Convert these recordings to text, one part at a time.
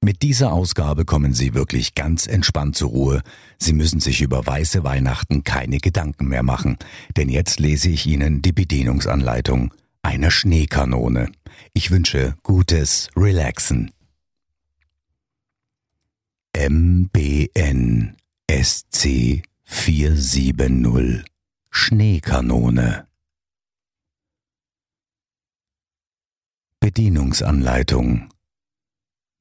Mit dieser Ausgabe kommen Sie wirklich ganz entspannt zur Ruhe. Sie müssen sich über weiße Weihnachten keine Gedanken mehr machen, denn jetzt lese ich Ihnen die Bedienungsanleitung einer Schneekanone. Ich wünsche gutes Relaxen. MBN SC 470 Schneekanone Bedienungsanleitung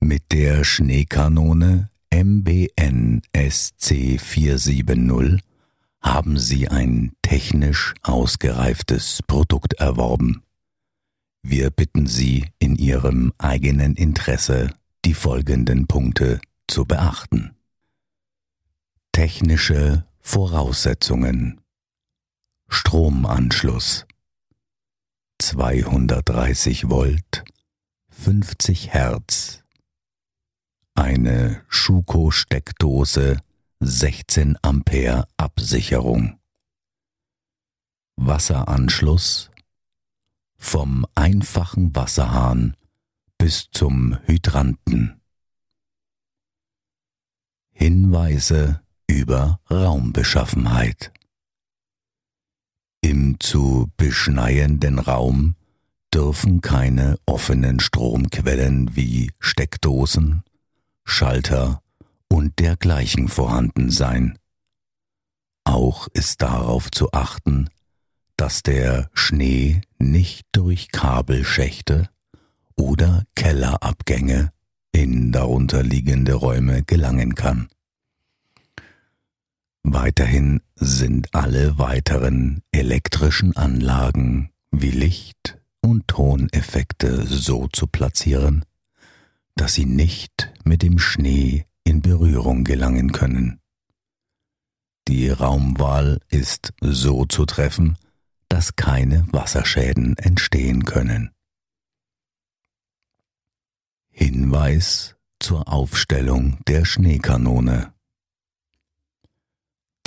mit der Schneekanone MBN SC 470 haben Sie ein technisch ausgereiftes Produkt erworben. Wir bitten Sie in Ihrem eigenen Interesse die folgenden Punkte zu beachten. Technische Voraussetzungen Stromanschluss 230 Volt 50 Hertz eine Schuko-Steckdose 16 Ampere Absicherung. Wasseranschluss vom einfachen Wasserhahn bis zum Hydranten. Hinweise über Raumbeschaffenheit. Im zu beschneienden Raum dürfen keine offenen Stromquellen wie Steckdosen, Schalter und dergleichen vorhanden sein. Auch ist darauf zu achten, dass der Schnee nicht durch Kabelschächte oder Kellerabgänge in darunterliegende Räume gelangen kann. Weiterhin sind alle weiteren elektrischen Anlagen wie Licht und Toneffekte so zu platzieren, dass sie nicht mit dem Schnee in Berührung gelangen können. Die Raumwahl ist so zu treffen, dass keine Wasserschäden entstehen können. Hinweis zur Aufstellung der Schneekanone.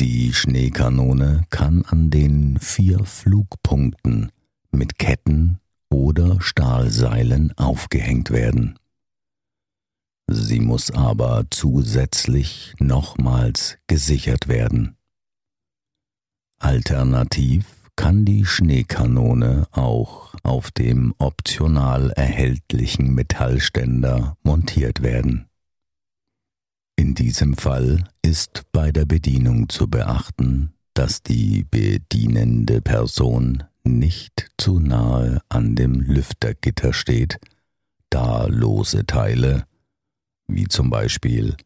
Die Schneekanone kann an den vier Flugpunkten mit Ketten oder Stahlseilen aufgehängt werden. Sie muss aber zusätzlich nochmals gesichert werden. Alternativ kann die Schneekanone auch auf dem optional erhältlichen Metallständer montiert werden. In diesem Fall ist bei der Bedienung zu beachten, dass die bedienende Person nicht zu nahe an dem Lüftergitter steht, da lose Teile wie zum Beispiel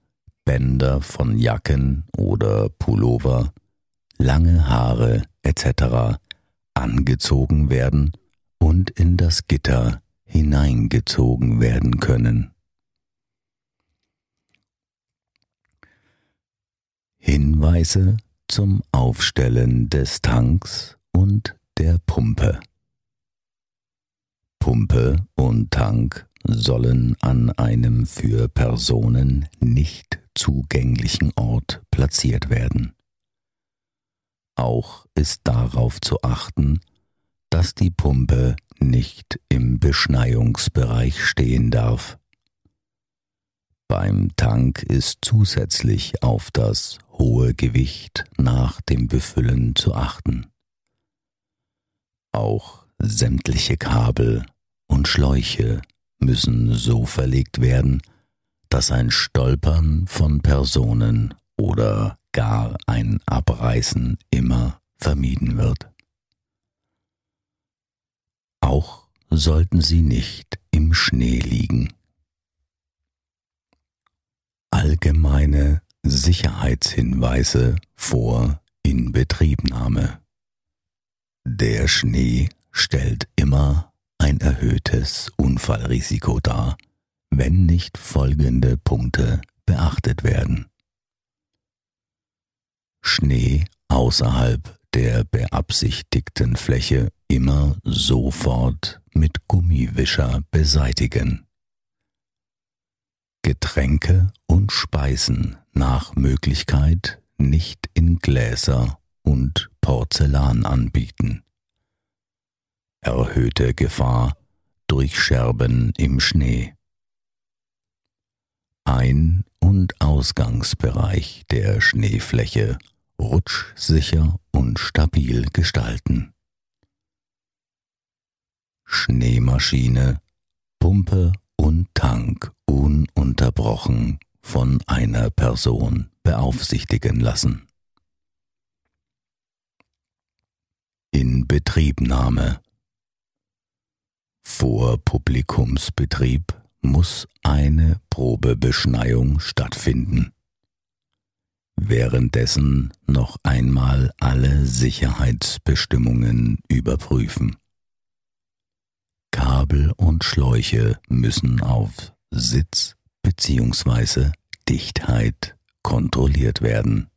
Bänder von Jacken oder Pullover, lange Haare etc. angezogen werden und in das Gitter hineingezogen werden können. Hinweise zum Aufstellen des Tanks und der Pumpe. Pumpe und Tank sollen an einem für Personen nicht zugänglichen Ort platziert werden. Auch ist darauf zu achten, dass die Pumpe nicht im Beschneiungsbereich stehen darf. Beim Tank ist zusätzlich auf das hohe Gewicht nach dem Befüllen zu achten. Auch sämtliche Kabel und Schläuche müssen so verlegt werden, dass ein Stolpern von Personen oder gar ein Abreißen immer vermieden wird. Auch sollten sie nicht im Schnee liegen. Allgemeine Sicherheitshinweise vor Inbetriebnahme. Der Schnee stellt immer ein erhöhtes Unfallrisiko dar, wenn nicht folgende Punkte beachtet werden. Schnee außerhalb der beabsichtigten Fläche immer sofort mit Gummiwischer beseitigen. Getränke und Speisen nach Möglichkeit nicht in Gläser und Porzellan anbieten. Erhöhte Gefahr durch Scherben im Schnee. Ein- und Ausgangsbereich der Schneefläche rutschsicher und stabil gestalten. Schneemaschine, Pumpe und Tank ununterbrochen von einer Person beaufsichtigen lassen. Inbetriebnahme Vor Publikumsbetrieb muss eine Probebeschneiung stattfinden. Währenddessen noch einmal alle Sicherheitsbestimmungen überprüfen. Kabel und Schläuche müssen auf Sitz bzw. Dichtheit kontrolliert werden.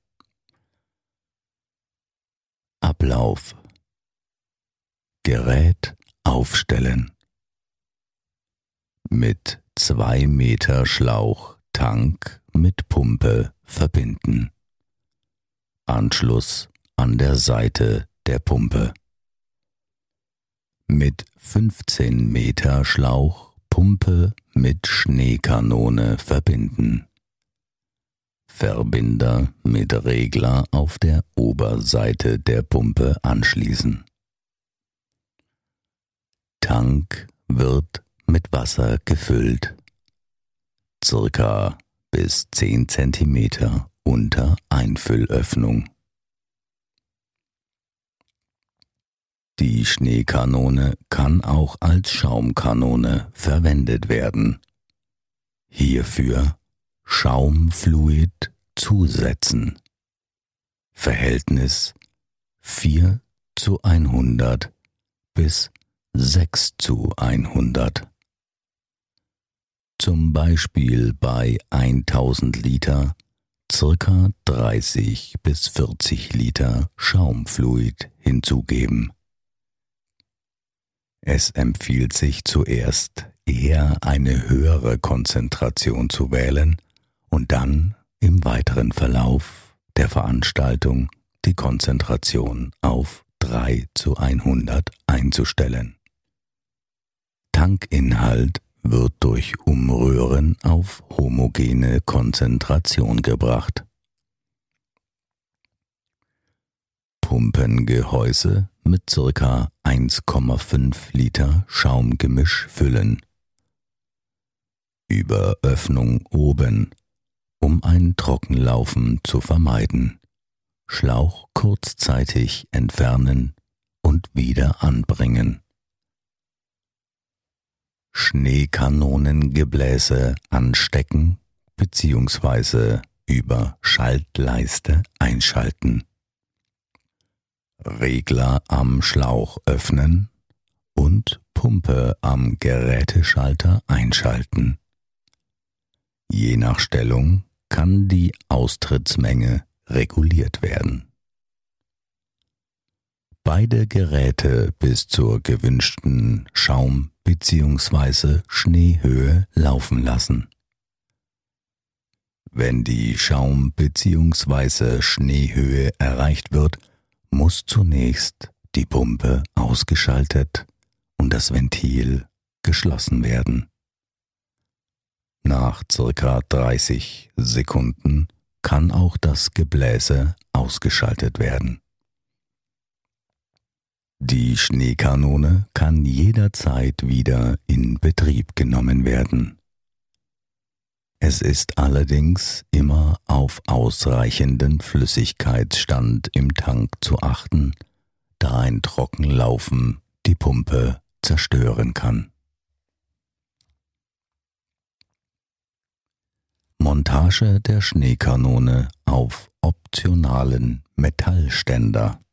Ablauf Gerät aufstellen. Mit 2 Meter Schlauch Tank mit Pumpe verbinden. Anschluss an der Seite der Pumpe. Mit 15 Meter Schlauch Pumpe mit Schneekanone verbinden. Verbinder mit Regler auf der Oberseite der Pumpe anschließen. Tank wird mit Wasser gefüllt. Circa bis 10 cm unter Einfüllöffnung. Die Schneekanone kann auch als Schaumkanone verwendet werden. Hierfür Schaumfluid zusetzen. Verhältnis 4 zu 100 bis 6 zu 100. Zum Beispiel bei 1000 Liter circa 30 bis 40 Liter Schaumfluid hinzugeben. Es empfiehlt sich zuerst eher eine höhere Konzentration zu wählen und dann im weiteren Verlauf der Veranstaltung die Konzentration auf 3 zu 100 einzustellen. Tankinhalt wird durch Umrühren auf homogene Konzentration gebracht. Pumpengehäuse mit ca. 1,5 Liter Schaumgemisch füllen. Über Öffnung oben, um ein Trockenlaufen zu vermeiden. Schlauch kurzzeitig entfernen und wieder anbringen. Schneekanonengebläse anstecken bzw. über Schaltleiste einschalten. Regler am Schlauch öffnen und Pumpe am Geräteschalter einschalten. Je nach Stellung kann die Austrittsmenge reguliert werden. Beide Geräte bis zur gewünschten Schaum- bzw. Schneehöhe laufen lassen. Wenn die Schaum- bzw. Schneehöhe erreicht wird, muss zunächst die Pumpe ausgeschaltet und das Ventil geschlossen werden. Nach circa 30 Sekunden kann auch das Gebläse ausgeschaltet werden. Die Schneekanone kann jederzeit wieder in Betrieb genommen werden. Es ist allerdings immer auf ausreichenden Flüssigkeitsstand im Tank zu achten, da ein Trockenlaufen die Pumpe zerstören kann. Montage der Schneekanone auf optionalen Metallständer.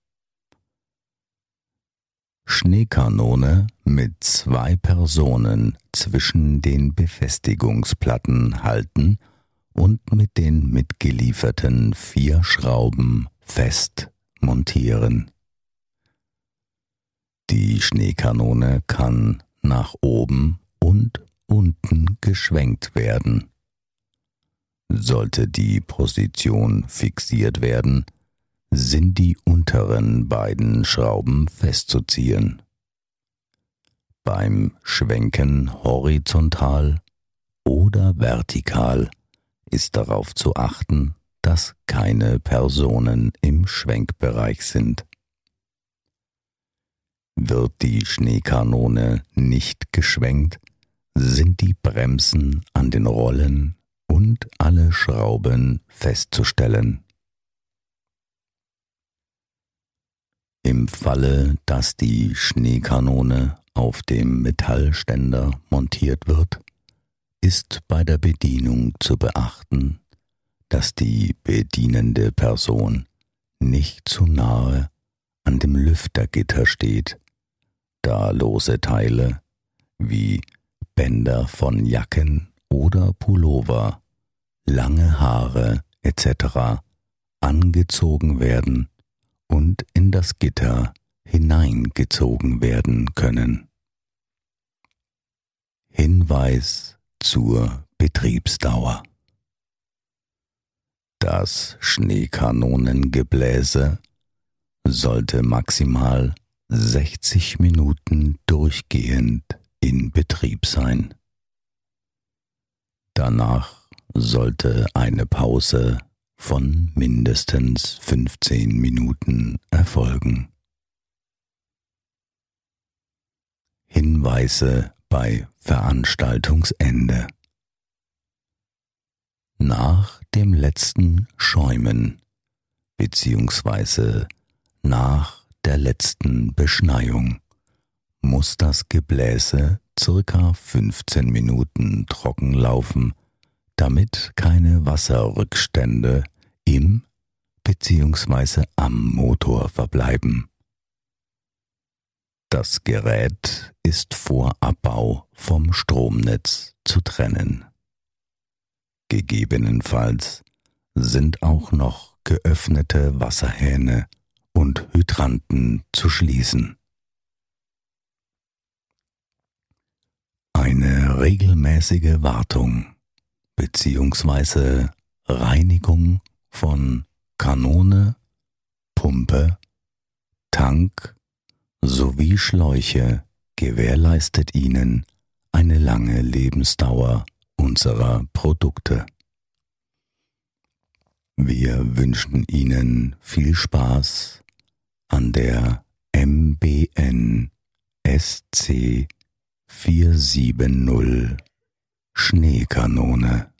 Schneekanone mit zwei Personen zwischen den Befestigungsplatten halten und mit den mitgelieferten vier Schrauben fest montieren. Die Schneekanone kann nach oben und unten geschwenkt werden. Sollte die Position fixiert werden, sind die unteren beiden Schrauben festzuziehen. Beim Schwenken horizontal oder vertikal ist darauf zu achten, dass keine Personen im Schwenkbereich sind. Wird die Schneekanone nicht geschwenkt, sind die Bremsen an den Rollen und alle Schrauben festzustellen. Im Falle, dass die Schneekanone auf dem Metallständer montiert wird, ist bei der Bedienung zu beachten, dass die bedienende Person nicht zu nahe an dem Lüftergitter steht, da lose Teile wie Bänder von Jacken oder Pullover, lange Haare etc. angezogen werden und in das Gitter hineingezogen werden können. Hinweis zur Betriebsdauer. Das Schneekanonengebläse sollte maximal 60 Minuten durchgehend in Betrieb sein. Danach sollte eine Pause von mindestens 15 Minuten erfolgen. Hinweise bei Veranstaltungsende. Nach dem letzten Schäumen bzw. nach der letzten Beschneiung muss das Gebläse circa 15 Minuten trocken laufen, damit keine Wasserrückstände im bzw. am Motor verbleiben. Das Gerät ist vor Abbau vom Stromnetz zu trennen. Gegebenenfalls sind auch noch geöffnete Wasserhähne und Hydranten zu schließen. Eine regelmäßige Wartung bzw. Reinigung von Kanone, Pumpe, Tank sowie Schläuche gewährleistet Ihnen eine lange Lebensdauer unserer Produkte. Wir wünschen Ihnen viel Spaß an der MBN SC 470 Schneekanone.